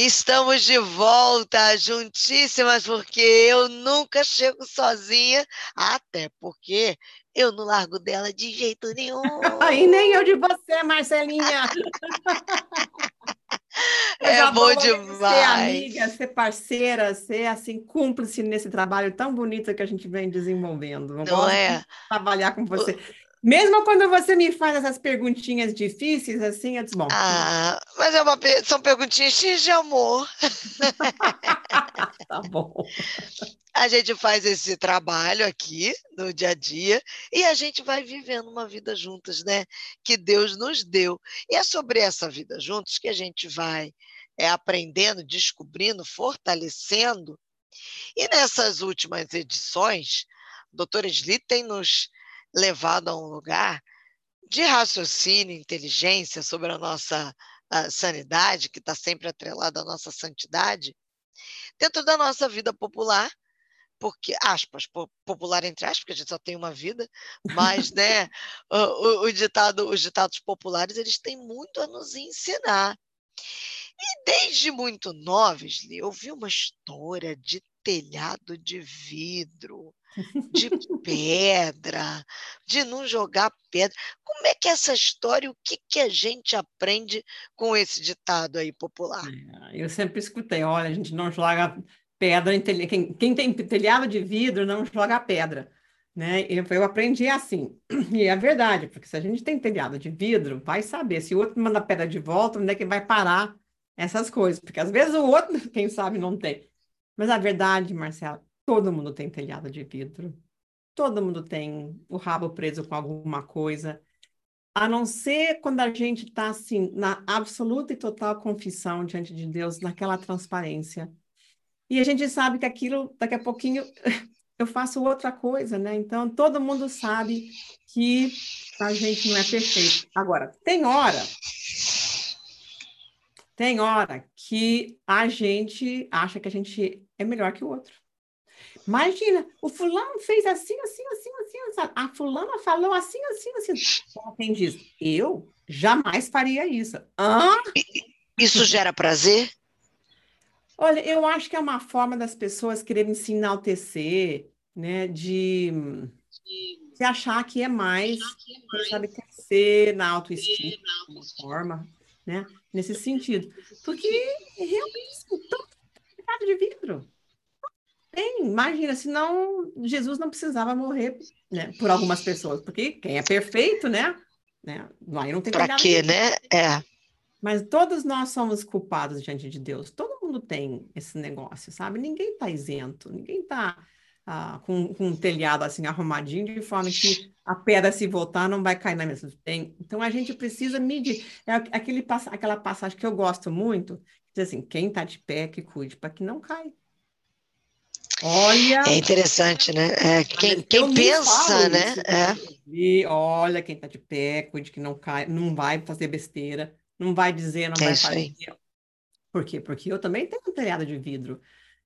Estamos de volta, juntíssimas, porque eu nunca chego sozinha, até porque eu não largo dela de jeito nenhum. e nem eu de você, Marcelinha. é bom demais. Ser amiga, ser parceira, ser assim cúmplice nesse trabalho tão bonito que a gente vem desenvolvendo. Eu não é? trabalhar com você. Mesmo quando você me faz essas perguntinhas difíceis, assim, eu bom. Ah, mas é uma, são perguntinhas cheias de amor. tá bom. A gente faz esse trabalho aqui no dia a dia e a gente vai vivendo uma vida juntas, né? Que Deus nos deu. E é sobre essa vida juntos que a gente vai é, aprendendo, descobrindo, fortalecendo. E nessas últimas edições, a doutora Sli tem nos levado a um lugar de raciocínio, inteligência sobre a nossa a sanidade, que está sempre atrelada à nossa santidade, dentro da nossa vida popular, porque, aspas, popular entre aspas, porque a gente só tem uma vida, mas, né, o, o, ditado, os ditados populares, eles têm muito a nos ensinar. E desde muito novos, eu vi uma história de telhado de vidro, de pedra, de não jogar pedra. Como é que é essa história, o que, que a gente aprende com esse ditado aí popular? É, eu sempre escutei, olha, a gente não joga pedra em telhado, quem, quem tem telhado de vidro não joga pedra. Né? Eu, eu aprendi assim, e é verdade, porque se a gente tem telhado de vidro, vai saber, se o outro manda pedra de volta, onde é que vai parar essas coisas, porque às vezes o outro, quem sabe, não tem. Mas a verdade, Marcelo, Todo mundo tem telhado de vidro. Todo mundo tem o rabo preso com alguma coisa. A não ser quando a gente está assim, na absoluta e total confissão diante de Deus, naquela transparência. E a gente sabe que aquilo, daqui a pouquinho, eu faço outra coisa, né? Então, todo mundo sabe que a gente não é perfeito. Agora, tem hora, tem hora que a gente acha que a gente é melhor que o outro. Imagina, o fulano fez assim, assim, assim, assim, assim. A fulana falou assim, assim, assim. Quem diz, eu jamais faria isso. Hã? Isso gera prazer? Olha, eu acho que é uma forma das pessoas quererem se enaltecer, né? De, de achar que é mais, quem sabe, crescer na autoestima, de uma forma, né? Nesse sentido. Porque realmente, assim, tanto de vidro tem, imagina, senão Jesus não precisava morrer né, por algumas pessoas, porque quem é perfeito, né? né aí não tem Para quê, né? É. Mas todos nós somos culpados diante de Deus. Todo mundo tem esse negócio, sabe? Ninguém está isento, ninguém está ah, com, com um telhado assim arrumadinho de forma que a pedra se voltar não vai cair na mesa. Tem. Então a gente precisa medir. É aquele, aquela passagem que eu gosto muito, diz assim: quem está de pé que cuide para que não caia. Olha. É interessante, né? É, quem, quem pensa, né? é. E olha, quem está de pé, cuide que não cai, não vai fazer besteira, não vai dizer, não é vai fazer. Por quê? Porque eu também tenho um telhado de vidro.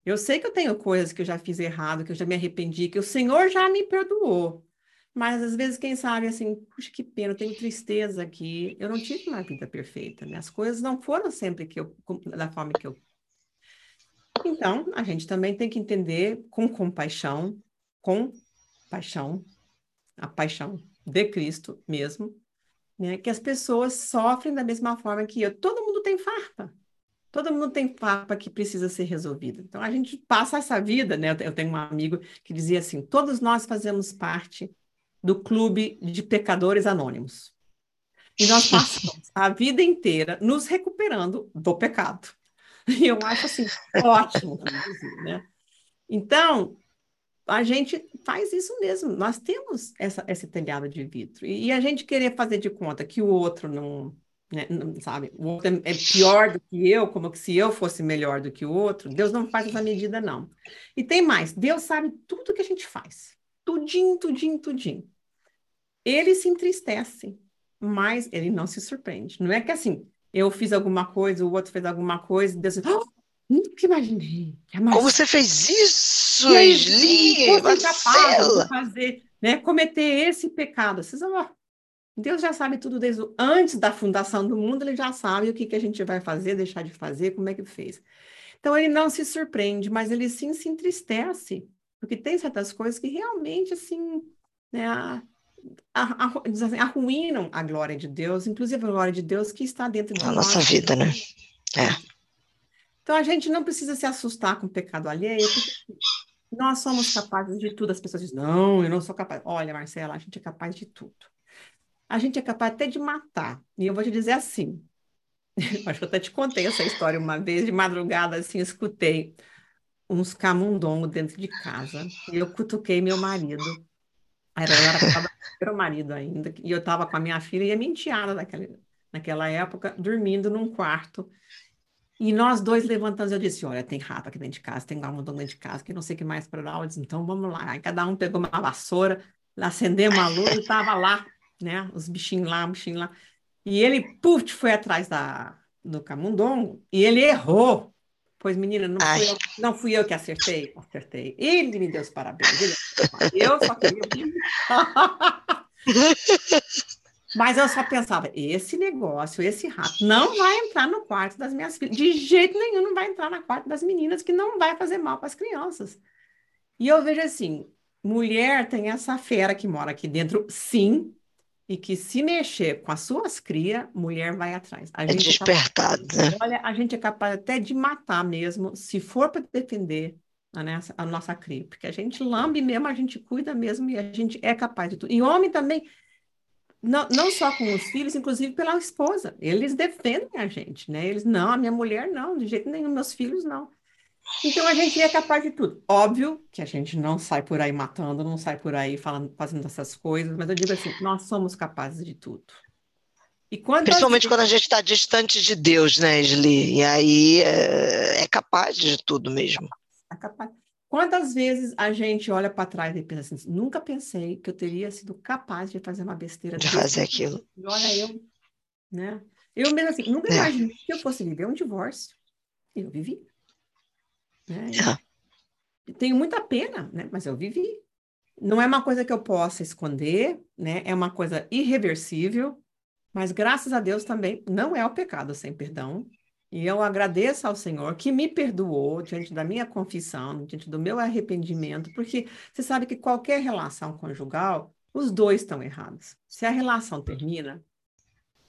Eu sei que eu tenho coisas que eu já fiz errado, que eu já me arrependi, que o Senhor já me perdoou. Mas às vezes, quem sabe, assim, puxa, que pena, eu tenho tristeza aqui. Eu não tive uma vida perfeita, né? As coisas não foram sempre que eu, da forma que eu então, a gente também tem que entender com compaixão, com paixão, a paixão de Cristo mesmo, né? Que as pessoas sofrem da mesma forma que eu. Todo mundo tem farpa. Todo mundo tem farpa que precisa ser resolvida. Então, a gente passa essa vida, né? Eu tenho um amigo que dizia assim: todos nós fazemos parte do clube de pecadores anônimos. E nós passamos a vida inteira nos recuperando do pecado. E eu acho assim, ótimo, né? Então, a gente faz isso mesmo. Nós temos essa, esse telhado de vidro. E, e a gente querer fazer de conta que o outro não, né, sabe, o outro é, é pior do que eu, como se eu fosse melhor do que o outro. Deus não faz essa medida, não. E tem mais, Deus sabe tudo que a gente faz. Tudinho, tudinho, tudinho. Ele se entristece, mas ele não se surpreende. Não é que assim, eu fiz alguma coisa, o outro fez alguma coisa, Deus oh, nunca imaginei. Como você fez isso, Esli, Marcela? De fazer, né, cometer esse pecado. Vocês, oh, Deus já sabe tudo desde o... antes da fundação do mundo, ele já sabe o que, que a gente vai fazer, deixar de fazer, como é que fez. Então ele não se surpreende, mas ele sim se entristece, porque tem certas coisas que realmente assim, né, a, a, a, assim, arruinam a glória de Deus, inclusive a glória de Deus que está dentro da nossa vida, né? É. Então a gente não precisa se assustar com o pecado alheio, porque nós somos capazes de tudo. As pessoas dizem, não, eu não sou capaz. Olha, Marcela, a gente é capaz de tudo. A gente é capaz até de matar. E eu vou te dizer assim, acho que eu até te contei essa história uma vez, de madrugada, assim, escutei uns camundongos dentro de casa, e eu cutuquei meu marido. Era, eu era meu marido ainda, e eu estava com a minha filha e a minha enteada naquela, naquela época, dormindo num quarto. E nós dois levantamos, eu disse, olha, tem rato aqui dentro de casa, tem camundongo dentro de casa, que não sei o que mais para dar. Eu disse, então vamos lá. Aí cada um pegou uma vassoura, acendeu uma luz e estava lá, né? Os bichinhos lá, os bichinhos lá. E ele, puf, foi atrás da, do camundongo e ele errou. Pois, menina, não fui, eu, não fui eu que acertei? Acertei. Ele me deu os parabéns. Ele, eu só queria... Mas eu só pensava, esse negócio, esse rato, não vai entrar no quarto das minhas filhas. De jeito nenhum não vai entrar no quarto das meninas, que não vai fazer mal para as crianças. E eu vejo assim, mulher tem essa fera que mora aqui dentro, sim, e que se mexer com as suas crias, mulher vai atrás. A é gente despertado, é né? Olha, a gente é capaz até de matar mesmo, se for para defender a, nossa, a nossa cria, porque a gente lambe mesmo, a gente cuida mesmo e a gente é capaz de tudo. E homem também não, não só com os filhos, inclusive pela esposa. Eles defendem a gente, né? Eles, não, a minha mulher não, de jeito nenhum, meus filhos não. Então a gente é capaz de tudo. Óbvio que a gente não sai por aí matando, não sai por aí falando, fazendo essas coisas, mas eu digo assim, nós somos capazes de tudo. E quando Principalmente gente... quando a gente está distante de Deus, né, Sli? E aí é, é capaz de tudo mesmo. É capaz. Quantas vezes a gente olha para trás e pensa assim, nunca pensei que eu teria sido capaz de fazer uma besteira de fazer aquilo. E olha eu, né? Eu mesmo assim, nunca é. imaginei que eu fosse viver um divórcio. Eu vivi. Né? É. Tenho muita pena, né? Mas eu vivi. Não é uma coisa que eu possa esconder, né? É uma coisa irreversível, mas graças a Deus também não é o pecado sem perdão. E eu agradeço ao Senhor que me perdoou diante da minha confissão, diante do meu arrependimento, porque você sabe que qualquer relação conjugal, os dois estão errados. Se a relação termina,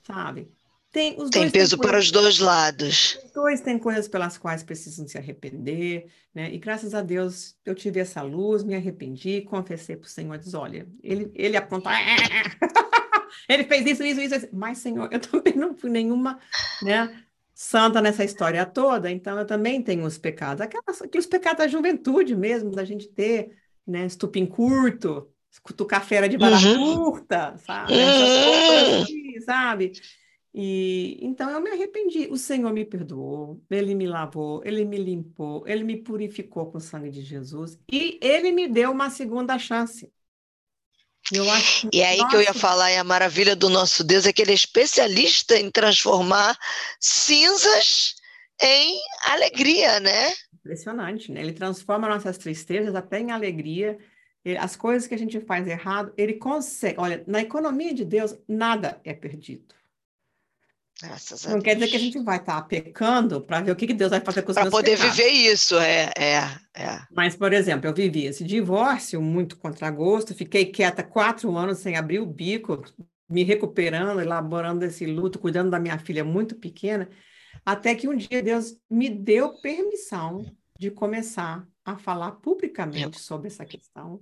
sabe? Tem, os tem peso para os dois lados. Os dois têm coisas pelas quais precisam se arrepender, né? E graças a Deus eu tive essa luz, me arrependi, confessei para o Senhor, diz, olha, ele, ele apontou, ele fez isso, isso, isso, mas Senhor, eu também não fui nenhuma, né? santa nessa história toda, então eu também tenho os pecados, aquelas, aqueles pecados da juventude mesmo, da gente ter, né, estupim curto, cutucar fera de vara uhum. curta, sabe? Essas assim, sabe? E então eu me arrependi. O Senhor me perdoou, ele me lavou, ele me limpou, ele me purificou com o sangue de Jesus e ele me deu uma segunda chance. Eu acho, e aí que eu ia falar, e a maravilha do nosso Deus é que ele é especialista em transformar cinzas em alegria, né? Impressionante, né? Ele transforma nossas tristezas até em alegria. As coisas que a gente faz errado, ele consegue. Olha, na economia de Deus, nada é perdido. Graças não quer dizer que a gente vai estar tá pecando para ver o que, que Deus vai fazer com os Para poder pecados. viver isso, é, é, é. Mas, por exemplo, eu vivi esse divórcio muito contra gosto, fiquei quieta quatro anos sem abrir o bico, me recuperando, elaborando esse luto, cuidando da minha filha muito pequena, até que um dia Deus me deu permissão de começar a falar publicamente sobre essa questão,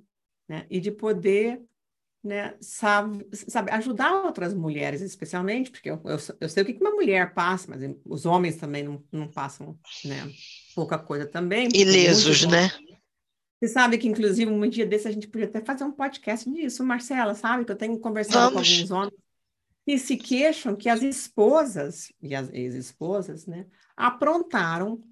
né? E de poder né, sabe, sabe, ajudar outras mulheres, especialmente, porque eu, eu, eu, sei o que uma mulher passa, mas os homens também não, não passam né, pouca coisa também. Ilesos, né? Você sabe que, inclusive, um dia desse a gente podia até fazer um podcast disso, Marcela, sabe? Que eu tenho conversado Vamos. com alguns homens que se queixam que as esposas e as ex-esposas, né, aprontaram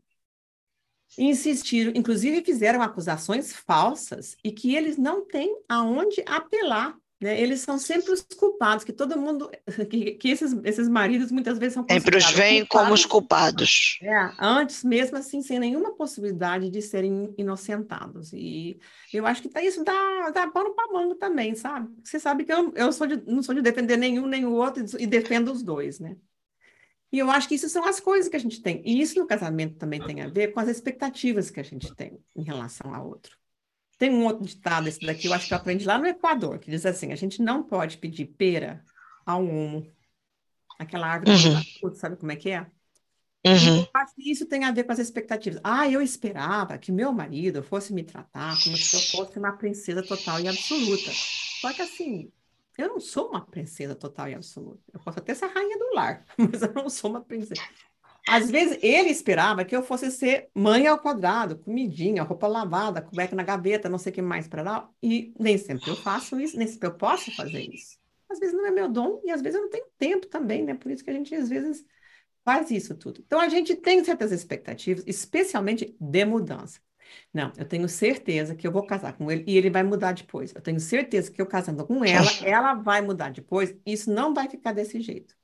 insistiram, inclusive fizeram acusações falsas e que eles não têm aonde apelar Né? Eles são sempre os culpados, que todo mundo, que, que esses, esses maridos muitas vezes são Sempre os veem como os culpados. É, antes mesmo assim, sem nenhuma possibilidade de serem inocentados. E eu acho que tá, isso dá, dá pano para manga também, sabe? Você sabe que eu, eu sou de, não sou de defender nenhum nem o outro e defendo os dois, né? E eu acho que isso são as coisas que a gente tem. E isso no casamento também tem a ver com as expectativas que a gente tem em relação ao outro. Tem um outro ditado, esse daqui, eu acho que eu aprendi lá no Equador, que diz assim: a gente não pode pedir pera ao homo. Aquela árvore uhum. sabe como é que é? Uhum. Eu acho que isso tem a ver com as expectativas. Ah, eu esperava que meu marido fosse me tratar como se eu fosse uma princesa total e absoluta. Só que assim, eu não sou uma princesa total e absoluta. Eu posso até ser rainha do lar, mas eu não sou uma princesa. Às vezes ele esperava que eu fosse ser mãe ao quadrado, comidinha, roupa lavada, cueca na gaveta, não sei o que mais para lá. E nem sempre eu faço isso, nem sempre eu posso fazer isso. Às vezes não é meu dom e às vezes eu não tenho tempo também, né? Por isso que a gente às vezes faz isso tudo. Então a gente tem certas expectativas, especialmente de mudança. Não, eu tenho certeza que eu vou casar com ele e ele vai mudar depois. Eu tenho certeza que eu casando com ela, ela vai mudar depois. Isso não vai ficar desse jeito.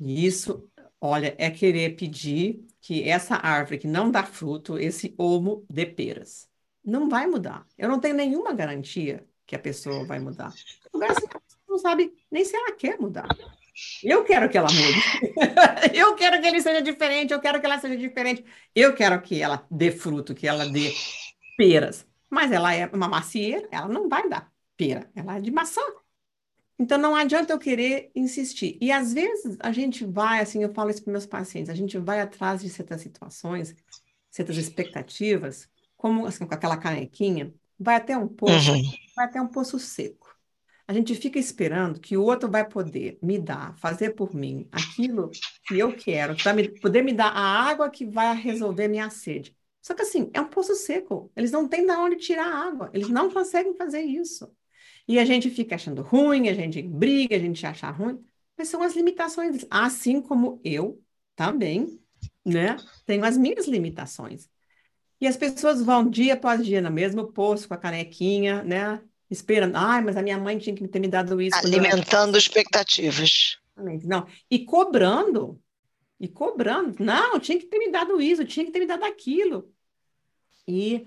Isso Olha, é querer pedir que essa árvore que não dá fruto, esse olmo dê peras. Não vai mudar. Eu não tenho nenhuma garantia que a pessoa vai mudar. Agora, você não sabe nem se ela quer mudar. Eu quero que ela mude. eu quero que ele seja diferente, eu quero que ela seja diferente. Eu quero que ela dê fruto, que ela dê peras. Mas ela é uma macieira, ela não vai dar pera, ela é de maçã. Então, não adianta eu querer insistir. E às vezes a gente vai, assim, eu falo isso para meus pacientes, a gente vai atrás de certas situações, certas expectativas, como assim, com aquela canequinha, vai até um poço, uhum. vai até um poço seco. A gente fica esperando que o outro vai poder me dar, fazer por mim aquilo que eu quero, que vai me, poder me dar a água que vai resolver minha sede. Só que assim, é um poço seco. Eles não têm de onde tirar água. Eles não conseguem fazer isso. E a gente fica achando ruim, a gente briga, a gente acha ruim, mas são as limitações, assim como eu também, né? Tenho as minhas limitações. E as pessoas vão dia após dia no mesmo poço, com a canequinha, né? Esperando, ai, mas a minha mãe tinha que ter me dado isso. Alimentando expectativas. Não, e cobrando, e cobrando, não, tinha que ter me dado isso, tinha que ter me dado aquilo. E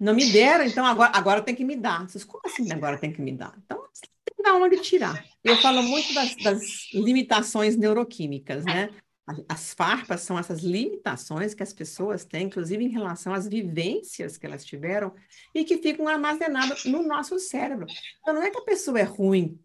não me deram, então agora, agora tem que me dar. Vocês, como assim agora tem que me dar? Então, tem que dar onde tirar. Eu falo muito das, das limitações neuroquímicas, né? As farpas são essas limitações que as pessoas têm, inclusive em relação às vivências que elas tiveram e que ficam armazenadas no nosso cérebro. Então, não é que a pessoa é ruim,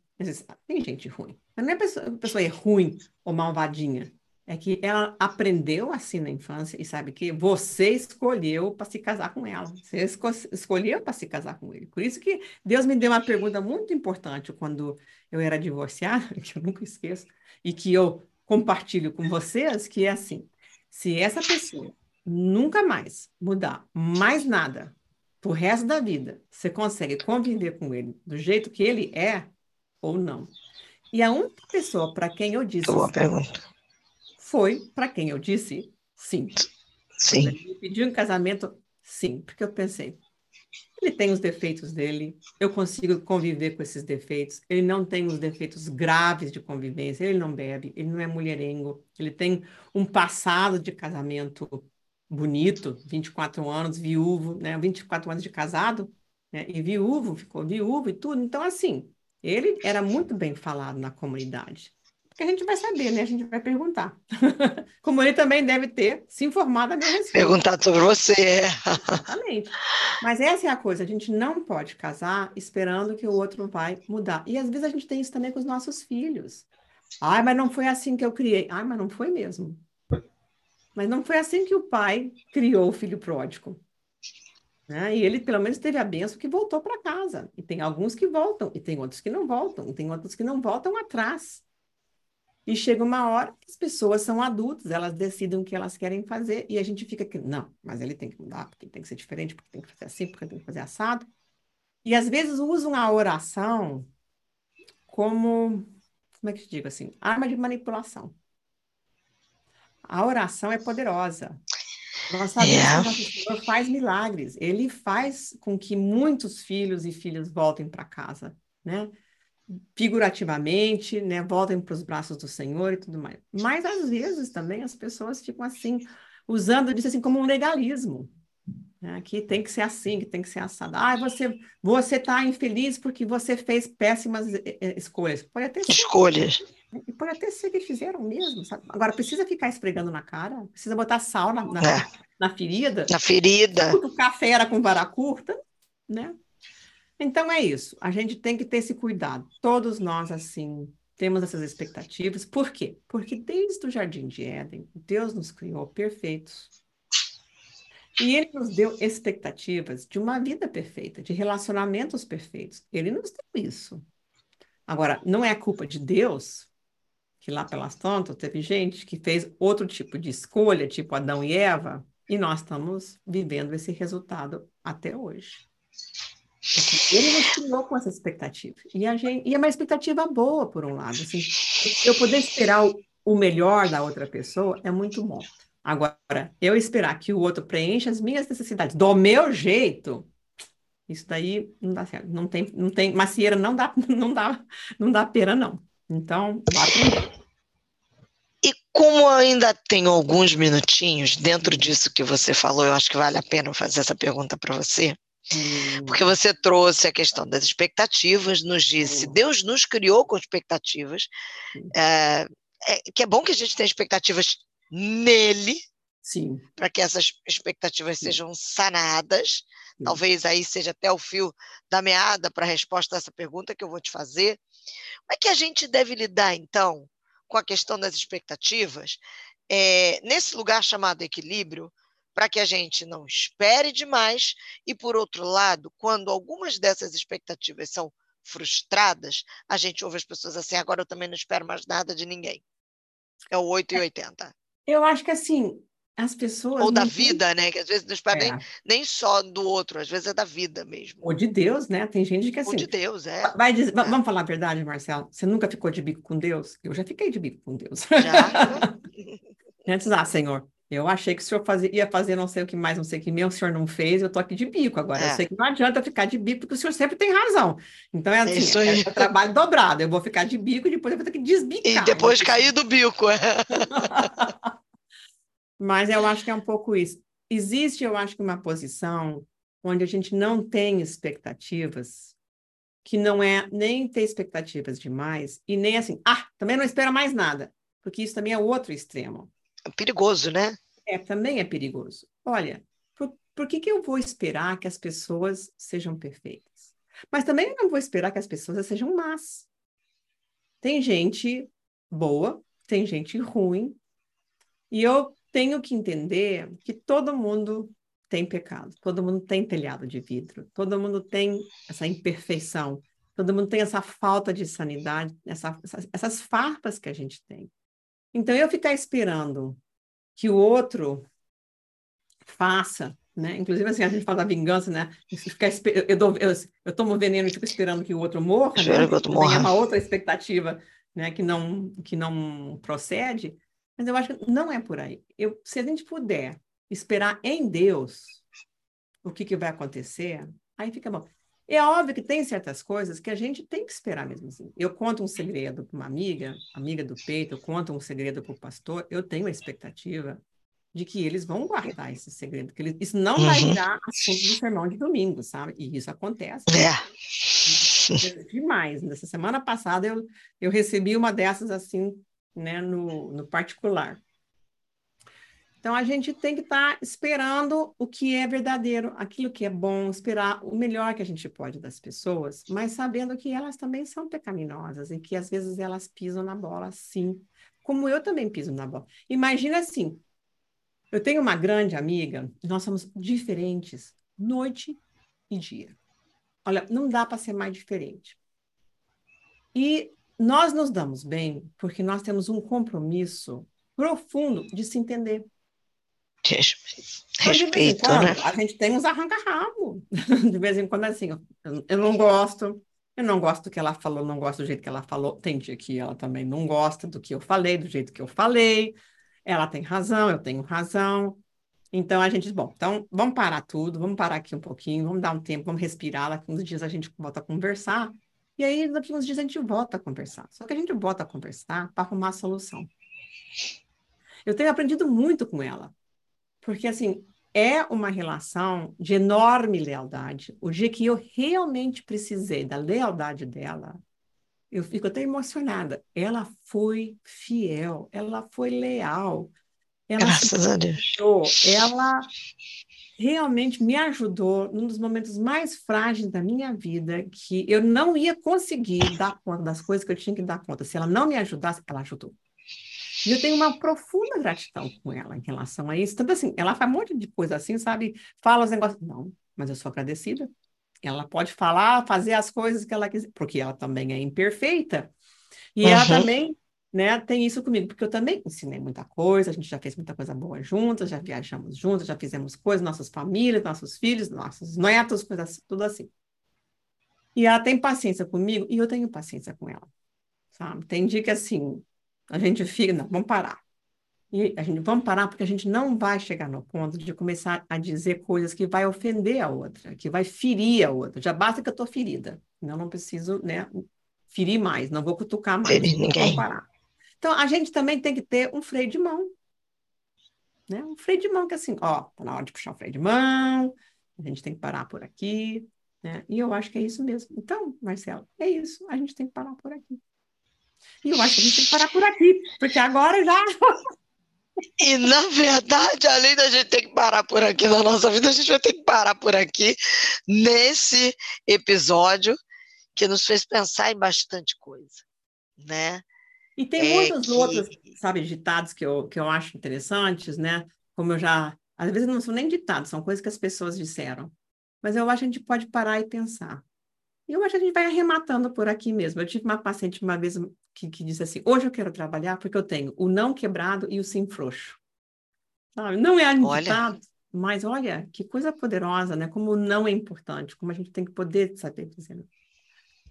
tem gente ruim, mas não é que a pessoa, a pessoa é ruim ou malvadinha. É que ela aprendeu assim na infância e sabe que você escolheu para se casar com ela. Você esco escolheu para se casar com ele. Por isso que Deus me deu uma pergunta muito importante quando eu era divorciada, que eu nunca esqueço, e que eu compartilho com vocês, que é assim: se essa pessoa nunca mais mudar mais nada pro resto da vida, você consegue conviver com ele do jeito que ele é ou não? E a única pessoa para quem eu disse. Boa pergunta foi para quem eu disse sim. Sim. Quando ele pediu em casamento, sim, porque eu pensei, ele tem os defeitos dele, eu consigo conviver com esses defeitos. Ele não tem os defeitos graves de convivência, ele não bebe, ele não é mulherengo, ele tem um passado de casamento bonito, 24 anos, viúvo, né? 24 anos de casado, né? e viúvo, ficou viúvo e tudo. Então, assim, ele era muito bem falado na comunidade que a gente vai saber, né? A gente vai perguntar. Como ele também deve ter se informado a meu respeito. Perguntado sobre você. É. Exatamente. Mas essa é a coisa, a gente não pode casar esperando que o outro vai mudar. E às vezes a gente tem isso também com os nossos filhos. Ai, mas não foi assim que eu criei. Ai, mas não foi mesmo. Mas não foi assim que o pai criou o filho pródigo. Né? E ele, pelo menos, teve a benção que voltou para casa. E tem alguns que voltam, e tem outros que não voltam, e tem outros que não voltam atrás. E chega uma hora que as pessoas são adultas, elas decidem o que elas querem fazer e a gente fica aqui, não, mas ele tem que mudar, porque tem que ser diferente, porque tem que fazer assim, porque tem que fazer assado. E às vezes usam a oração como, como é que eu digo assim, arma de manipulação. A oração é poderosa. Nós sabemos yeah. que o nosso Senhor faz milagres. Ele faz com que muitos filhos e filhas voltem para casa. né? Figurativamente, né? Voltem para os braços do Senhor e tudo mais. Mas às vezes também as pessoas ficam assim, usando disso assim como um legalismo. Né? Que tem que ser assim, que tem que ser assado. Ah, você você está infeliz porque você fez péssimas eh, eh, escolhas. Pode até ser. Escolhas. Pode até ser que fizeram mesmo, sabe? Agora, precisa ficar esfregando na cara? Precisa botar sal na, na, é. na ferida? Na ferida. café era com vara curta, né? Então é isso. A gente tem que ter esse cuidado. Todos nós, assim, temos essas expectativas. Por quê? Porque desde o Jardim de Éden, Deus nos criou perfeitos. E Ele nos deu expectativas de uma vida perfeita, de relacionamentos perfeitos. Ele nos deu isso. Agora, não é culpa de Deus que lá pelas tantas teve gente que fez outro tipo de escolha, tipo Adão e Eva, e nós estamos vivendo esse resultado até hoje. Ele nos criou com essa expectativa. E, a gente, e é uma expectativa boa, por um lado. Assim, eu poder esperar o, o melhor da outra pessoa é muito bom. Agora, eu esperar que o outro preencha as minhas necessidades do meu jeito, isso daí não dá certo. Não tem, não tem, macieira não dá, não dá, não dá pera, não. Então, aprender. E como ainda tenho alguns minutinhos dentro disso que você falou, eu acho que vale a pena fazer essa pergunta para você. Hum. Porque você trouxe a questão das expectativas, nos disse, hum. Deus nos criou com expectativas, é, é, que é bom que a gente tenha expectativas nele. Para que essas expectativas Sim. sejam sanadas. Sim. Talvez aí seja até o fio da meada para a resposta a essa pergunta que eu vou te fazer. Como é que a gente deve lidar, então, com a questão das expectativas, é, nesse lugar chamado equilíbrio, para que a gente não espere demais e, por outro lado, quando algumas dessas expectativas são frustradas, a gente ouve as pessoas assim, agora eu também não espero mais nada de ninguém. É o 8 e 80. Eu acho que assim, as pessoas. Ou da vida, né? Que às vezes não espera é. nem, nem só do outro, às vezes é da vida mesmo. Ou de Deus, né? Tem gente que assim. Ou de Deus, é. Vai dizer, é. Vamos falar a verdade, Marcelo? Você nunca ficou de bico com Deus? Eu já fiquei de bico com Deus. Já? Antes, ah, Senhor, eu achei que o senhor fazia, ia fazer não sei o que mais, não sei o que mesmo, o senhor não fez, eu tô aqui de bico agora. É. Eu sei que não adianta ficar de bico, porque o senhor sempre tem razão. Então é assim, é, é trabalho dobrado. Eu vou ficar de bico e depois eu vou ter que desbicar. E depois cair do bico. É. Mas eu acho que é um pouco isso. Existe, eu acho que uma posição onde a gente não tem expectativas, que não é nem ter expectativas demais, e nem assim, ah, também não espera mais nada, porque isso também é outro extremo. Perigoso, né? É, também é perigoso. Olha, por, por que, que eu vou esperar que as pessoas sejam perfeitas? Mas também eu não vou esperar que as pessoas sejam más. Tem gente boa, tem gente ruim, e eu tenho que entender que todo mundo tem pecado, todo mundo tem telhado de vidro, todo mundo tem essa imperfeição, todo mundo tem essa falta de sanidade, essa, essas, essas farpas que a gente tem. Então, eu ficar esperando que o outro faça, né? Inclusive, assim, a gente fala da vingança, né? Ficar, eu, dou, eu, eu tomo veneno e fico esperando que o outro morra, né? que o outro morra. É uma outra expectativa, né? Que não, que não procede. Mas eu acho que não é por aí. Eu, se a gente puder esperar em Deus o que, que vai acontecer, aí fica bom. É óbvio que tem certas coisas que a gente tem que esperar mesmo assim. Eu conto um segredo para uma amiga, amiga do peito, eu conto um segredo para o pastor, eu tenho a expectativa de que eles vão guardar esse segredo, que eles, isso não uhum. vai virar assunto do sermão de domingo, sabe? E isso acontece. É. Demais. Nessa semana passada eu, eu recebi uma dessas assim né, no, no particular. Então, a gente tem que estar tá esperando o que é verdadeiro, aquilo que é bom, esperar o melhor que a gente pode das pessoas, mas sabendo que elas também são pecaminosas e que às vezes elas pisam na bola, sim, como eu também piso na bola. Imagina assim, eu tenho uma grande amiga, nós somos diferentes noite e dia. Olha, não dá para ser mais diferente. E nós nos damos bem porque nós temos um compromisso profundo de se entender. Respeito, quando, né? A gente tem uns arranca-rabo. De vez em quando, assim, eu, eu não gosto, eu não gosto do que ela falou, não gosto do jeito que ela falou. Tem dia que ela também não gosta do que eu falei, do jeito que eu falei. Ela tem razão, eu tenho razão. Então a gente diz, bom, então vamos parar tudo, vamos parar aqui um pouquinho, vamos dar um tempo, vamos respirar, daqui uns dias a gente volta a conversar E aí, daqui uns dias, a gente volta a conversar. Só que a gente volta a conversar para arrumar a solução. Eu tenho aprendido muito com ela. Porque, assim, é uma relação de enorme lealdade. O dia que eu realmente precisei da lealdade dela, eu fico até emocionada. Ela foi fiel, ela foi leal. Ela Graças a Deus. Ela realmente me ajudou num dos momentos mais frágeis da minha vida, que eu não ia conseguir dar conta das coisas que eu tinha que dar conta. Se ela não me ajudasse, ela ajudou. E eu tenho uma profunda gratidão com ela em relação a isso. Tanto assim, ela faz um monte de coisa assim, sabe? Fala os negócios. Não, mas eu sou agradecida. Ela pode falar, fazer as coisas que ela quiser, porque ela também é imperfeita. E uhum. ela também né, tem isso comigo, porque eu também ensinei muita coisa, a gente já fez muita coisa boa juntas, já viajamos juntas, já fizemos coisas, nossas famílias, nossos filhos, nossos netos, coisas, assim, tudo assim. E ela tem paciência comigo e eu tenho paciência com ela, sabe? Tem dia que assim, a gente fica, não, vamos parar. E a gente vamos parar porque a gente não vai chegar no ponto de começar a dizer coisas que vai ofender a outra, que vai ferir a outra. Já basta que eu estou ferida, eu não preciso, né, ferir mais, não vou cutucar mais, Ferir ninguém. vamos parar. Então, a gente também tem que ter um freio de mão. Né? Um freio de mão que assim, ó, tá na hora de puxar o freio de mão, a gente tem que parar por aqui, né? E eu acho que é isso mesmo. Então, Marcelo, é isso, a gente tem que parar por aqui. E eu acho que a gente tem que parar por aqui, porque agora já. E, na verdade, além da gente ter que parar por aqui na nossa vida, a gente vai ter que parar por aqui nesse episódio que nos fez pensar em bastante coisa, né? E tem é muitos que... outros, sabe, ditados que eu, que eu acho interessantes, né? Como eu já. Às vezes não são nem ditados, são coisas que as pessoas disseram. Mas eu acho que a gente pode parar e pensar. E eu acho que a gente vai arrematando por aqui mesmo. Eu tive uma paciente uma vez que, que disse assim: hoje eu quero trabalhar porque eu tenho o não quebrado e o sim frouxo. Sabe? Não é ditado, mas olha, que coisa poderosa, né? Como o não é importante, como a gente tem que poder saber dizer.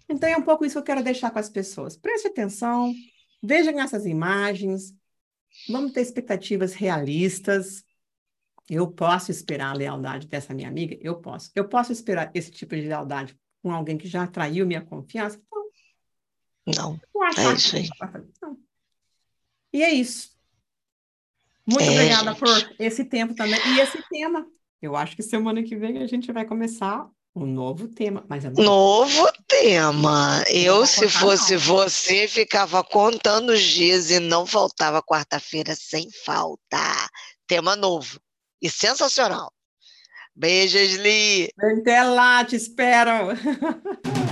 Então é um pouco isso que eu quero deixar com as pessoas. Preste atenção, Vejam essas imagens, vamos ter expectativas realistas. Eu posso esperar a lealdade dessa minha amiga? Eu posso. Eu posso esperar esse tipo de lealdade com alguém que já traiu minha confiança? Não. É isso aí. E é isso. Muito é, obrigada gente. por esse tempo também. E esse tema. Eu acho que semana que vem a gente vai começar um novo tema, mas é novo tema. Eu, se fosse não. você, ficava contando os dias e não faltava quarta-feira sem falta. Tema novo e sensacional. Beijos, Li. Até lá, te espero.